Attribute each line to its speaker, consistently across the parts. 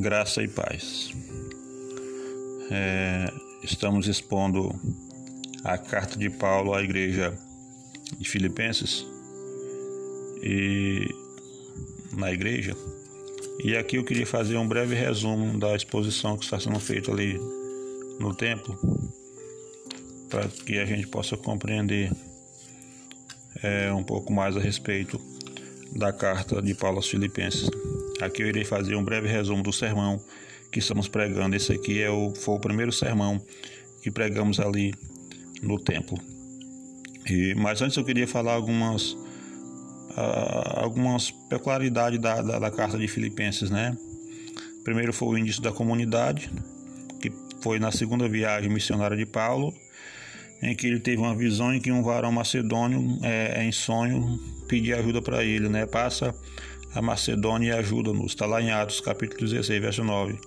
Speaker 1: graça e paz. É, estamos expondo a carta de Paulo à igreja de Filipenses e na igreja. E aqui eu queria fazer um breve resumo da exposição que está sendo feita ali no templo, para que a gente possa compreender é, um pouco mais a respeito da carta de Paulo aos Filipenses. Aqui eu irei fazer um breve resumo do sermão que estamos pregando. Esse aqui é o, foi o primeiro sermão que pregamos ali no templo. E, mas antes eu queria falar algumas, uh, algumas peculiaridades da, da, da, carta de Filipenses, né? Primeiro foi o início da comunidade, que foi na segunda viagem missionária de Paulo, em que ele teve uma visão em que um varão macedônio, é, em sonho, pedia ajuda para ele, né? Passa a Macedônia e ajuda-nos. Está lá em Atos, capítulo 16, verso 9.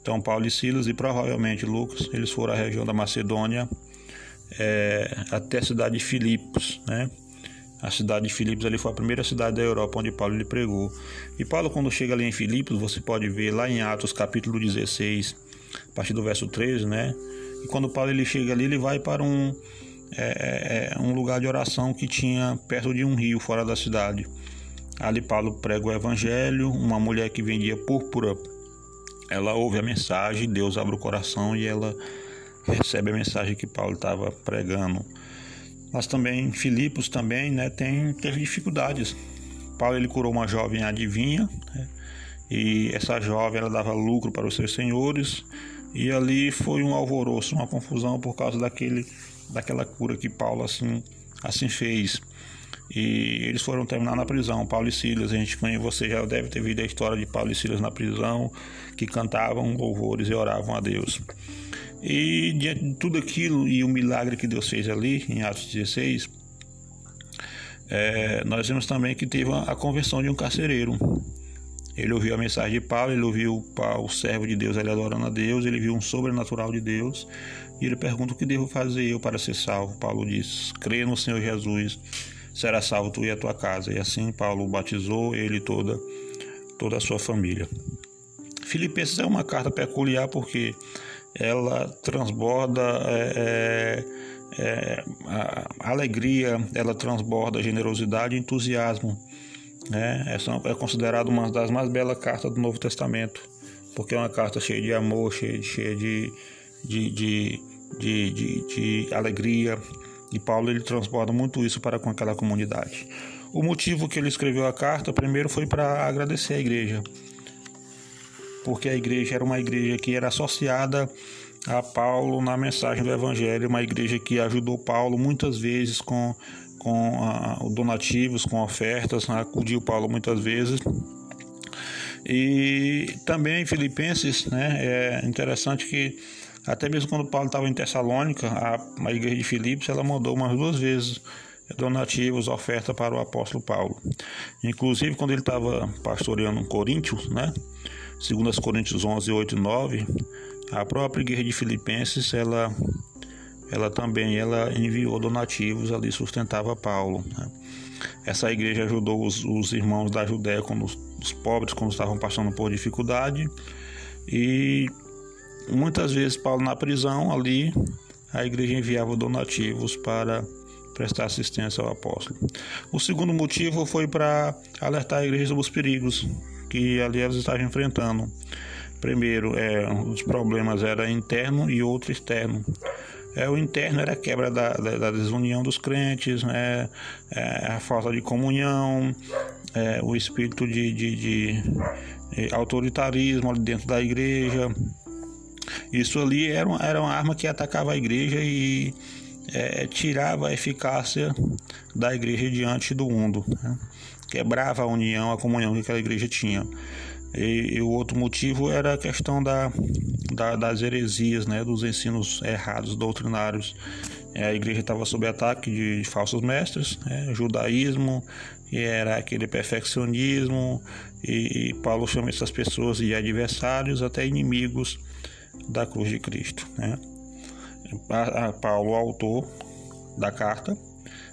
Speaker 1: Então, Paulo e Silas e provavelmente Lucas, eles foram à região da Macedônia é, até a cidade de Filipos, né? A cidade de Filipos ali foi a primeira cidade da Europa onde Paulo lhe pregou. E Paulo, quando chega ali em Filipos, você pode ver lá em Atos, capítulo 16, a partir do verso 13, né? E quando Paulo ele chega ali, ele vai para um, é, é, um lugar de oração que tinha perto de um rio, fora da cidade. Ali Paulo prega o evangelho, uma mulher que vendia púrpura, ela ouve a mensagem, Deus abre o coração e ela recebe a mensagem que Paulo estava pregando. Mas também Filipos também, né, tem teve dificuldades. Paulo ele curou uma jovem adivinha, né, e essa jovem ela dava lucro para os seus senhores, e ali foi um alvoroço, uma confusão por causa daquele daquela cura que Paulo assim assim fez. E eles foram terminar na prisão. Paulo e Silas, a gente conhece, você já deve ter visto a história de Paulo e Silas na prisão, que cantavam louvores e oravam a Deus. E diante de tudo aquilo e o milagre que Deus fez ali, em Atos 16, é, nós vemos também que teve a conversão de um carcereiro. Ele ouviu a mensagem de Paulo, ele ouviu Paulo, o servo de Deus, ele adorando a Deus, ele viu um sobrenatural de Deus e ele pergunta: O que devo fazer eu para ser salvo? Paulo diz: Crê no Senhor Jesus será salvo tu e a tua casa. E assim Paulo batizou ele e toda, toda a sua família. Filipenses é uma carta peculiar porque ela transborda é, é, é alegria, ela transborda generosidade e entusiasmo. Né? Essa é considerada uma das mais belas cartas do Novo Testamento, porque é uma carta cheia de amor, cheia, cheia de, de, de, de, de alegria, e Paulo ele transborda muito isso para com aquela comunidade. O motivo que ele escreveu a carta, primeiro, foi para agradecer a igreja, porque a igreja era uma igreja que era associada a Paulo na mensagem do Evangelho, uma igreja que ajudou Paulo muitas vezes com, com uh, donativos, com ofertas, né? acudiu Paulo muitas vezes. E também Filipenses, né, é interessante que até mesmo quando Paulo estava em Tessalônica, a, a igreja de Filipos, ela mandou umas duas vezes donativos, oferta para o apóstolo Paulo. Inclusive, quando ele estava pastoreando Coríntios, né? Segundo as Coríntios 11, 8 e 9, a própria igreja de Filipenses, ela, ela também ela enviou donativos ali, sustentava Paulo. Né? Essa igreja ajudou os, os irmãos da Judéia, quando os, os pobres, quando estavam passando por dificuldade, e Muitas vezes Paulo na prisão ali, a igreja enviava donativos para prestar assistência ao apóstolo. O segundo motivo foi para alertar a igreja sobre os perigos que ali elas estavam enfrentando. Primeiro, é, os problemas eram interno e outro externo. É, o interno era a quebra da, da, da desunião dos crentes, né, é, a falta de comunhão, é, o espírito de, de, de, de autoritarismo ali dentro da igreja, isso ali era era uma arma que atacava a igreja e é, tirava a eficácia da igreja diante do mundo. Né? Quebrava a união, a comunhão que aquela igreja tinha. E, e o outro motivo era a questão da, da, das heresias, né? dos ensinos errados, doutrinários. É, a igreja estava sob ataque de falsos mestres, né? judaísmo, e era aquele perfeccionismo, e, e Paulo chama essas pessoas de adversários, até inimigos da cruz de Cristo. Né? Paulo, autor da carta,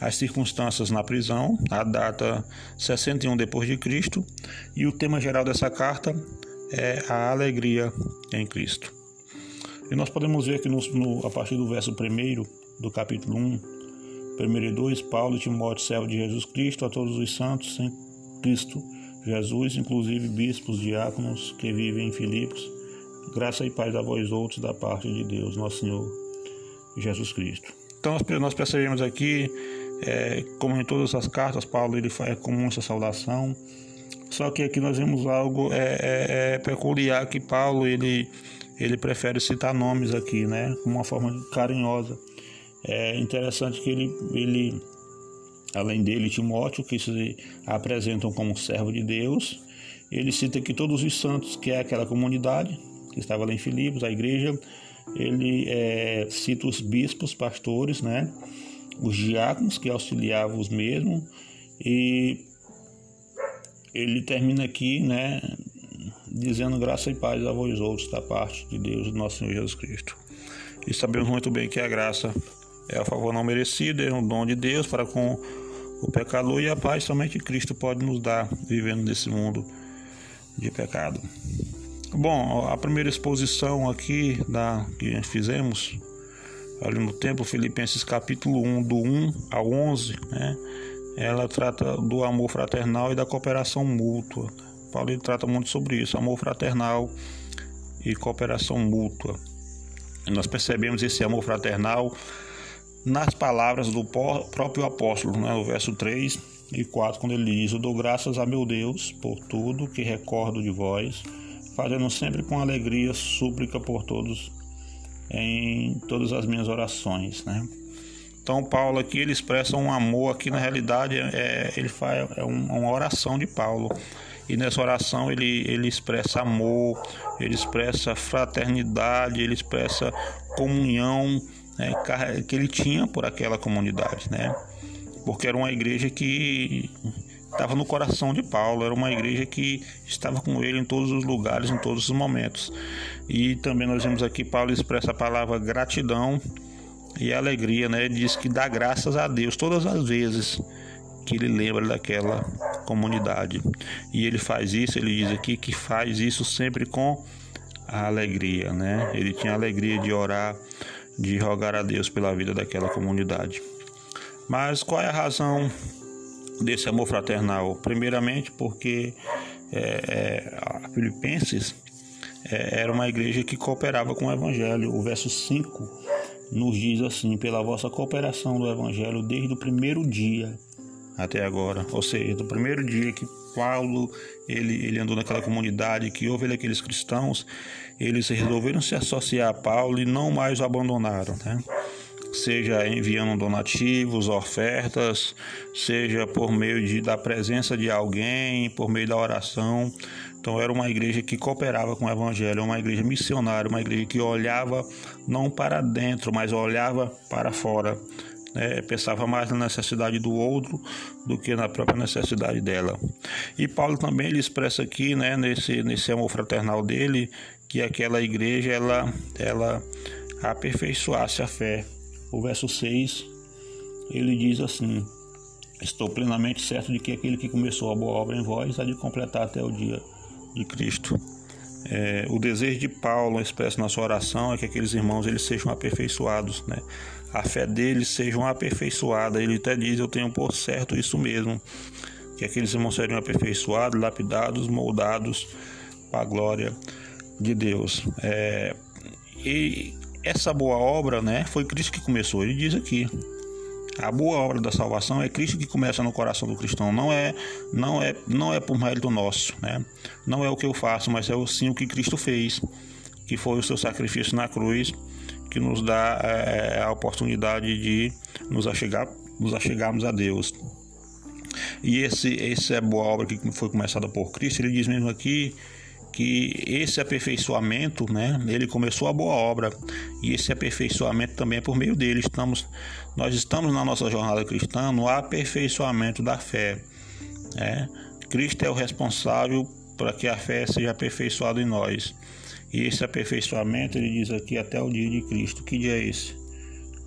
Speaker 1: as circunstâncias na prisão, a data 61 depois de Cristo, e o tema geral dessa carta é a alegria em Cristo. E nós podemos ver que no, no, a partir do verso 1 do capítulo 1, 1 e 2, Paulo e Timóteo, servo de Jesus Cristo, a todos os santos em Cristo Jesus, inclusive bispos, diáconos que vivem em Filipos, graça e paz a vós outros da parte de Deus, nosso Senhor Jesus Cristo. Então nós percebemos aqui, é, como em todas as cartas, Paulo ele faz comum essa saudação, só que aqui nós vemos algo é, é, é, peculiar que Paulo ele, ele prefere citar nomes aqui, né, com uma forma carinhosa. É interessante que ele, ele além dele, Timóteo, que se apresentam como servo de Deus, ele cita aqui todos os santos, que é aquela comunidade que estava lá em Filipos, a igreja, ele é, cita os bispos, pastores, né, os diáconos que auxiliavam os mesmos, e ele termina aqui, né, dizendo graça e paz a vós outros da parte de Deus, nosso Senhor Jesus Cristo. E sabemos muito bem que a graça é a favor não merecido, é um dom de Deus para com o pecador e a paz somente Cristo pode nos dar vivendo nesse mundo de pecado. Bom, a primeira exposição aqui da que fizemos ali no templo Filipenses capítulo 1 do 1 ao 11, né? Ela trata do amor fraternal e da cooperação mútua. Paulo trata muito sobre isso, amor fraternal e cooperação mútua. Nós percebemos esse amor fraternal nas palavras do próprio apóstolo, né, no verso 3 e 4, quando ele diz: Eu dou graças a meu Deus por tudo que recordo de vós, fazendo sempre com alegria súplica por todos em todas as minhas orações, né? Então Paulo aqui ele expressa um amor aqui na realidade é, ele faz é uma oração de Paulo e nessa oração ele, ele expressa amor, ele expressa fraternidade, ele expressa comunhão né, que ele tinha por aquela comunidade, né? Porque era uma igreja que estava no coração de Paulo, era uma igreja que estava com ele em todos os lugares, em todos os momentos. E também nós vemos aqui Paulo expressa a palavra gratidão e alegria, né? Ele diz que dá graças a Deus todas as vezes que ele lembra daquela comunidade. E ele faz isso, ele diz aqui que faz isso sempre com a alegria, né? Ele tinha alegria de orar de rogar a Deus pela vida daquela comunidade. Mas qual é a razão desse amor fraternal? Primeiramente, porque é, é, a Filipenses é, era uma igreja que cooperava com o Evangelho. O verso 5 nos diz assim: pela vossa cooperação do Evangelho desde o primeiro dia até agora, ou seja, do primeiro dia que Paulo ele, ele andou naquela comunidade, que houve aqueles cristãos, eles resolveram se associar a Paulo e não mais o abandonaram, né? Seja enviando donativos, ofertas, seja por meio de, da presença de alguém, por meio da oração. Então era uma igreja que cooperava com o evangelho, uma igreja missionária, uma igreja que olhava não para dentro, mas olhava para fora né, pensava mais na necessidade do outro do que na própria necessidade dela. E Paulo também ele expressa aqui, né, nesse, nesse amor fraternal dele, que aquela igreja ela, ela aperfeiçoasse a fé. O verso 6 ele diz assim: Estou plenamente certo de que aquele que começou a boa obra em vós há de completar até o dia de Cristo. É, o desejo de Paulo expresso na sua oração é que aqueles irmãos eles sejam aperfeiçoados, né? a fé deles seja aperfeiçoada. Ele até diz: Eu tenho por certo isso mesmo, que aqueles irmãos seriam aperfeiçoados, lapidados, moldados para a glória de Deus. É, e essa boa obra, né, foi Cristo que começou. Ele diz aqui: a boa obra da salvação é Cristo que começa no coração do cristão. Não é, não é, não é por mérito nosso, né? Não é o que eu faço, mas é sim o que Cristo fez, que foi o seu sacrifício na cruz que nos dá é, a oportunidade de nos achegar, nos achegarmos a Deus. E esse, essa é boa obra que foi começada por Cristo. Ele diz mesmo aqui que esse aperfeiçoamento, né, ele começou a boa obra e esse aperfeiçoamento também é por meio dele. Estamos, nós estamos na nossa jornada cristã no aperfeiçoamento da fé. Né? Cristo é o responsável para que a fé seja aperfeiçoada em nós. E esse aperfeiçoamento, ele diz aqui, até o dia de Cristo. Que dia é esse?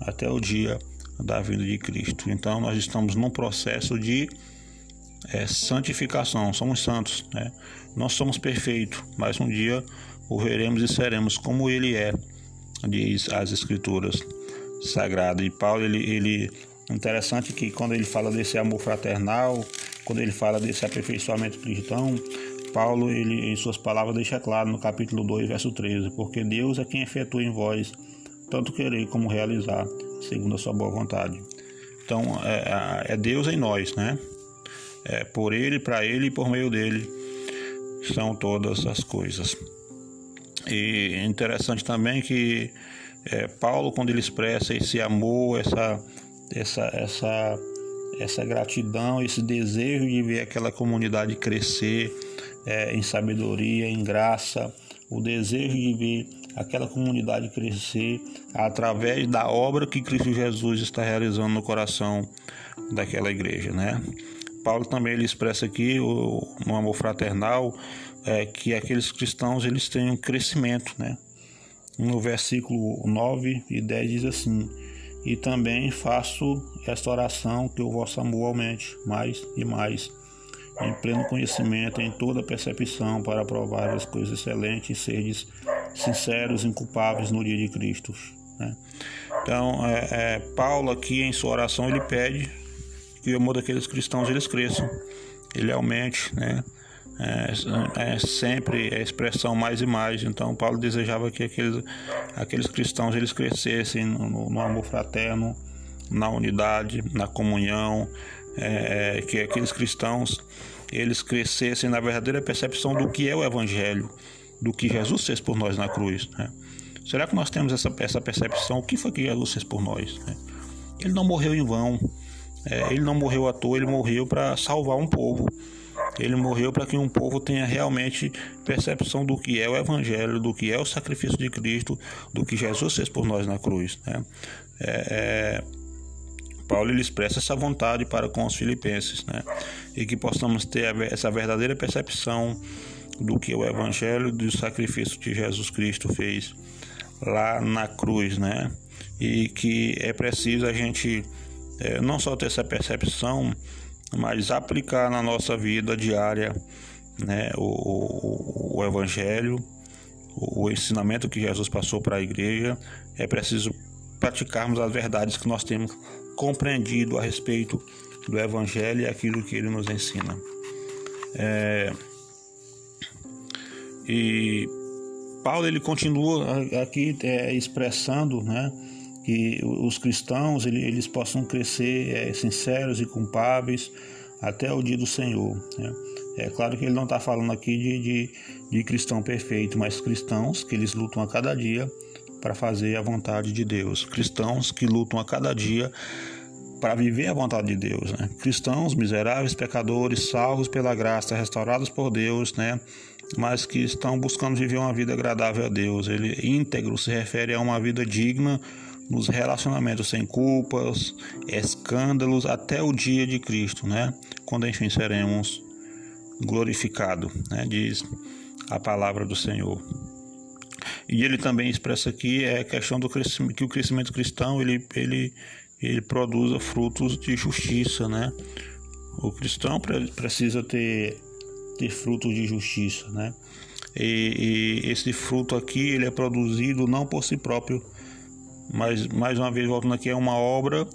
Speaker 1: Até o dia da vinda de Cristo. Então, nós estamos num processo de é santificação, somos santos, né? Nós somos perfeitos, mas um dia o veremos e seremos como ele é, diz as escrituras sagradas. E Paulo, ele, ele interessante que quando ele fala desse amor fraternal, quando ele fala desse aperfeiçoamento cristão, Paulo, ele, em suas palavras, deixa claro no capítulo 2, verso 13: Porque Deus é quem efetua em vós tanto querer como realizar, segundo a sua boa vontade. Então, é, é Deus em nós, né? É por Ele, para Ele e por meio dele são todas as coisas. E interessante também que é, Paulo, quando ele expressa esse amor, essa, essa, essa, essa gratidão, esse desejo de ver aquela comunidade crescer é, em sabedoria, em graça, o desejo de ver aquela comunidade crescer através da obra que Cristo Jesus está realizando no coração daquela igreja, né? Paulo também ele expressa aqui o, no amor fraternal é, que aqueles cristãos eles têm um crescimento, né? No versículo 9 e 10 diz assim: E também faço esta oração que o vosso amor aumente mais e mais, em pleno conhecimento, em toda percepção, para provar as coisas excelentes e seres sinceros, inculpáveis no dia de Cristo. Né? Então, é, é, Paulo aqui em sua oração ele pede que o amor daqueles cristãos eles cresçam, ele aumente, né? É, é, sempre a expressão mais e mais. Então Paulo desejava que aqueles, aqueles cristãos eles crescessem no, no amor fraterno, na unidade, na comunhão, é, é, que aqueles cristãos eles crescessem na verdadeira percepção do que é o Evangelho, do que Jesus fez por nós na cruz. Né? Será que nós temos essa, essa percepção? O que foi que Jesus fez por nós? Né? Ele não morreu em vão, é, ele não morreu à toa, ele morreu para salvar um povo. Ele morreu para que um povo tenha realmente percepção do que é o Evangelho, do que é o sacrifício de Cristo, do que Jesus fez por nós na cruz. Né? É, é, Paulo ele expressa essa vontade para com os filipenses, né? e que possamos ter essa verdadeira percepção do que o Evangelho do sacrifício que Jesus Cristo fez lá na cruz, né? E que é preciso a gente é, não só ter essa percepção, mas aplicar na nossa vida diária né, o, o, o Evangelho, o, o ensinamento que Jesus passou para a igreja. É preciso praticarmos as verdades que nós temos compreendido a respeito do Evangelho e aquilo que ele nos ensina. É, e Paulo ele continua aqui é, expressando, né, que os cristãos eles possam crescer é, sinceros e culpáveis até o dia do Senhor. Né? É claro que ele não está falando aqui de, de, de, cristão perfeito, mas cristãos que eles lutam a cada dia para fazer a vontade de Deus. Cristãos que lutam a cada dia para viver a vontade de Deus. Né? Cristãos miseráveis, pecadores, salvos pela graça, restaurados por Deus, né? mas que estão buscando viver uma vida agradável a Deus. Ele íntegro se refere a uma vida digna nos relacionamentos sem culpas, escândalos, até o dia de Cristo, né? Quando enfim seremos glorificados, né? Diz a palavra do Senhor. E ele também expressa aqui é a questão do crescimento, que o crescimento cristão ele, ele, ele produza frutos de justiça, né? O cristão precisa ter, ter frutos de justiça, né? E, e esse fruto aqui ele é produzido não por si próprio, mas mais uma vez voltando aqui é uma obra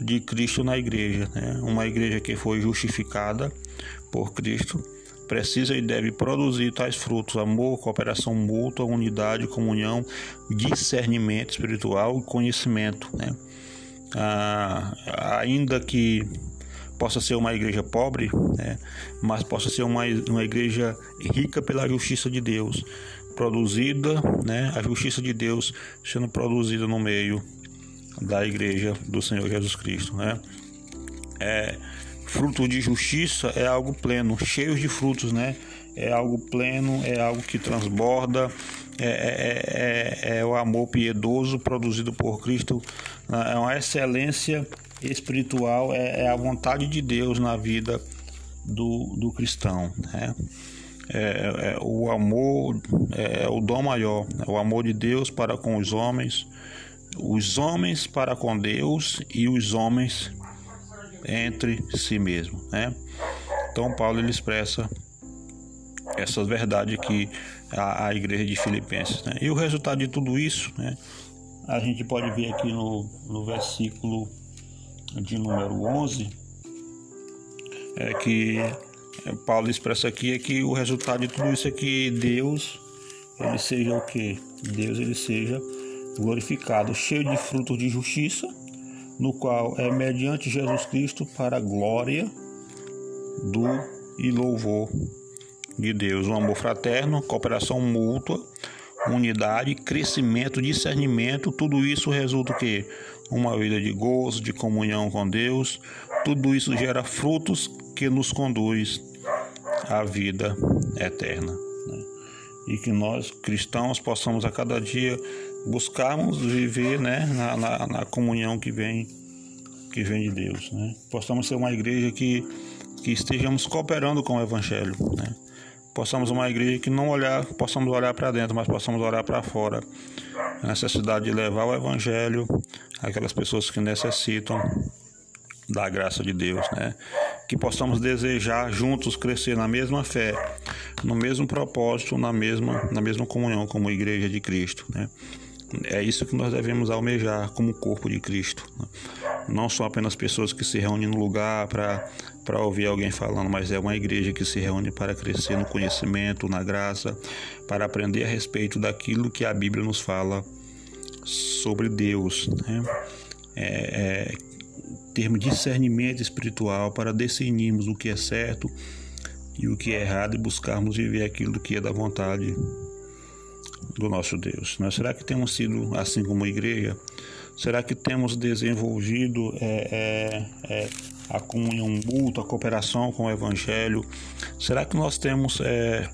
Speaker 1: de Cristo na igreja, né? Uma igreja que foi justificada por Cristo precisa e deve produzir tais frutos: amor, cooperação mútua, unidade, comunhão, discernimento espiritual e conhecimento, né? Ah, ainda que possa ser uma igreja pobre, né? mas possa ser uma, uma igreja rica pela justiça de Deus, produzida, né, a justiça de Deus sendo produzida no meio da igreja do Senhor Jesus Cristo, né? É, fruto de justiça é algo pleno, cheio de frutos, né? É algo pleno, é algo que transborda, é, é, é, é o amor piedoso produzido por Cristo, né? é uma excelência espiritual, é, é a vontade de Deus na vida do, do cristão, né? É, é, o amor é, é o dom maior, é o amor de Deus para com os homens, os homens para com Deus e os homens entre si mesmos, né? Então Paulo ele expressa essas verdades aqui à, à igreja de Filipenses. Né? E o resultado de tudo isso, né, a gente pode ver aqui no, no versículo de número 11, é que Paulo expressa aqui é que o resultado de tudo isso é que Deus ele seja o que? Deus ele seja glorificado, cheio de frutos de justiça, no qual é mediante Jesus Cristo para a glória do e louvor de Deus, um amor fraterno, cooperação mútua, unidade, crescimento, discernimento, tudo isso resulta o quê? Uma vida de gozo, de comunhão com Deus. Tudo isso gera frutos que nos conduz à vida eterna. Né? E que nós, cristãos, possamos a cada dia buscarmos viver né, na, na, na comunhão que vem que vem de Deus. Né? Possamos ser uma igreja que, que estejamos cooperando com o Evangelho. Né? possamos uma igreja que não olhar, possamos olhar para dentro, mas possamos olhar para fora. A necessidade de levar o evangelho àquelas pessoas que necessitam da graça de Deus, né? Que possamos desejar juntos crescer na mesma fé, no mesmo propósito, na mesma na mesma comunhão como igreja de Cristo, né? É isso que nós devemos almejar como corpo de Cristo. Né? Não são apenas pessoas que se reúnem no lugar para ouvir alguém falando, mas é uma igreja que se reúne para crescer no conhecimento, na graça, para aprender a respeito daquilo que a Bíblia nos fala sobre Deus. Né? É, é, termos discernimento espiritual para discernirmos o que é certo e o que é errado e buscarmos viver aquilo que é da vontade do nosso Deus. Né? Será que temos sido assim como igreja? Será que temos desenvolvido é, é, é, a comunhão mútua, a cooperação com o Evangelho? Será que nós temos é,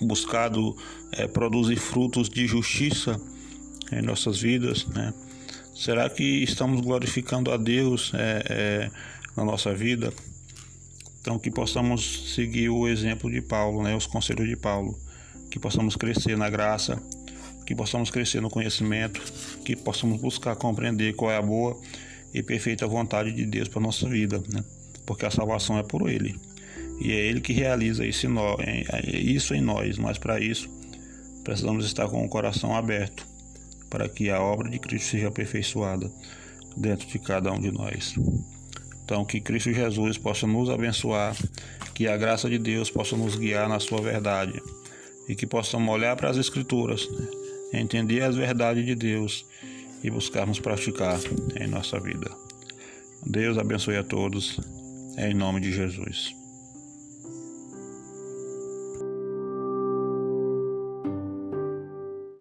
Speaker 1: buscado é, produzir frutos de justiça em nossas vidas? Né? Será que estamos glorificando a Deus é, na nossa vida? Então, que possamos seguir o exemplo de Paulo, né? os conselhos de Paulo que possamos crescer na graça, que possamos crescer no conhecimento, que possamos buscar compreender qual é a boa e perfeita vontade de Deus para nossa vida, né? porque a salvação é por Ele. E é Ele que realiza isso em em nós mas para isso precisamos estar com o coração aberto para que a obra de Cristo seja aperfeiçoada dentro de cada um de nós. Então, que Cristo Jesus possa nos abençoar, que a graça de Deus possa nos guiar na sua verdade e que possamos olhar para as Escrituras, né? entender as verdades de Deus e buscarmos praticar em nossa vida. Deus abençoe a todos, em nome de Jesus.